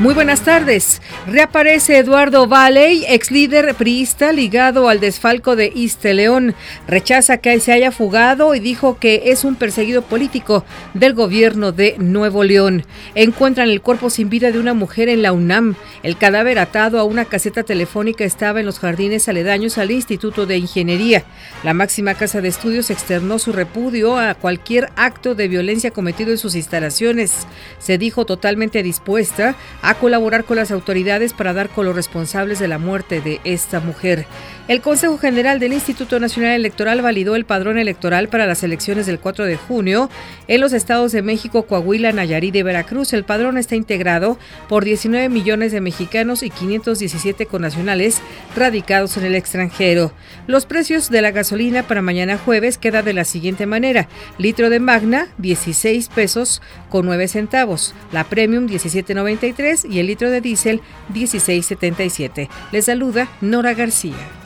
Muy buenas tardes. Reaparece Eduardo Valley, ex líder priista ligado al desfalco de Iste León. Rechaza que se haya fugado y dijo que es un perseguido político del gobierno de Nuevo León. Encuentran el cuerpo sin vida de una mujer en la UNAM. El cadáver atado a una caseta telefónica estaba en los jardines aledaños al Instituto de Ingeniería. La máxima casa de estudios externó su repudio a cualquier acto de violencia cometido en sus instalaciones. Se dijo totalmente dispuesta a colaborar con las autoridades para dar con los responsables de la muerte de esta mujer. El Consejo General del Instituto Nacional Electoral validó el padrón electoral para las elecciones del 4 de junio en los estados de México, Coahuila, Nayarit y Veracruz. El padrón está integrado por 19 millones de mexicanos y 517 connacionales radicados en el extranjero. Los precios de la gasolina para mañana jueves queda de la siguiente manera. Litro de Magna, 16 pesos con 9 centavos. La Premium, 17.93 y el litro de diésel, 16.77. Les saluda Nora García.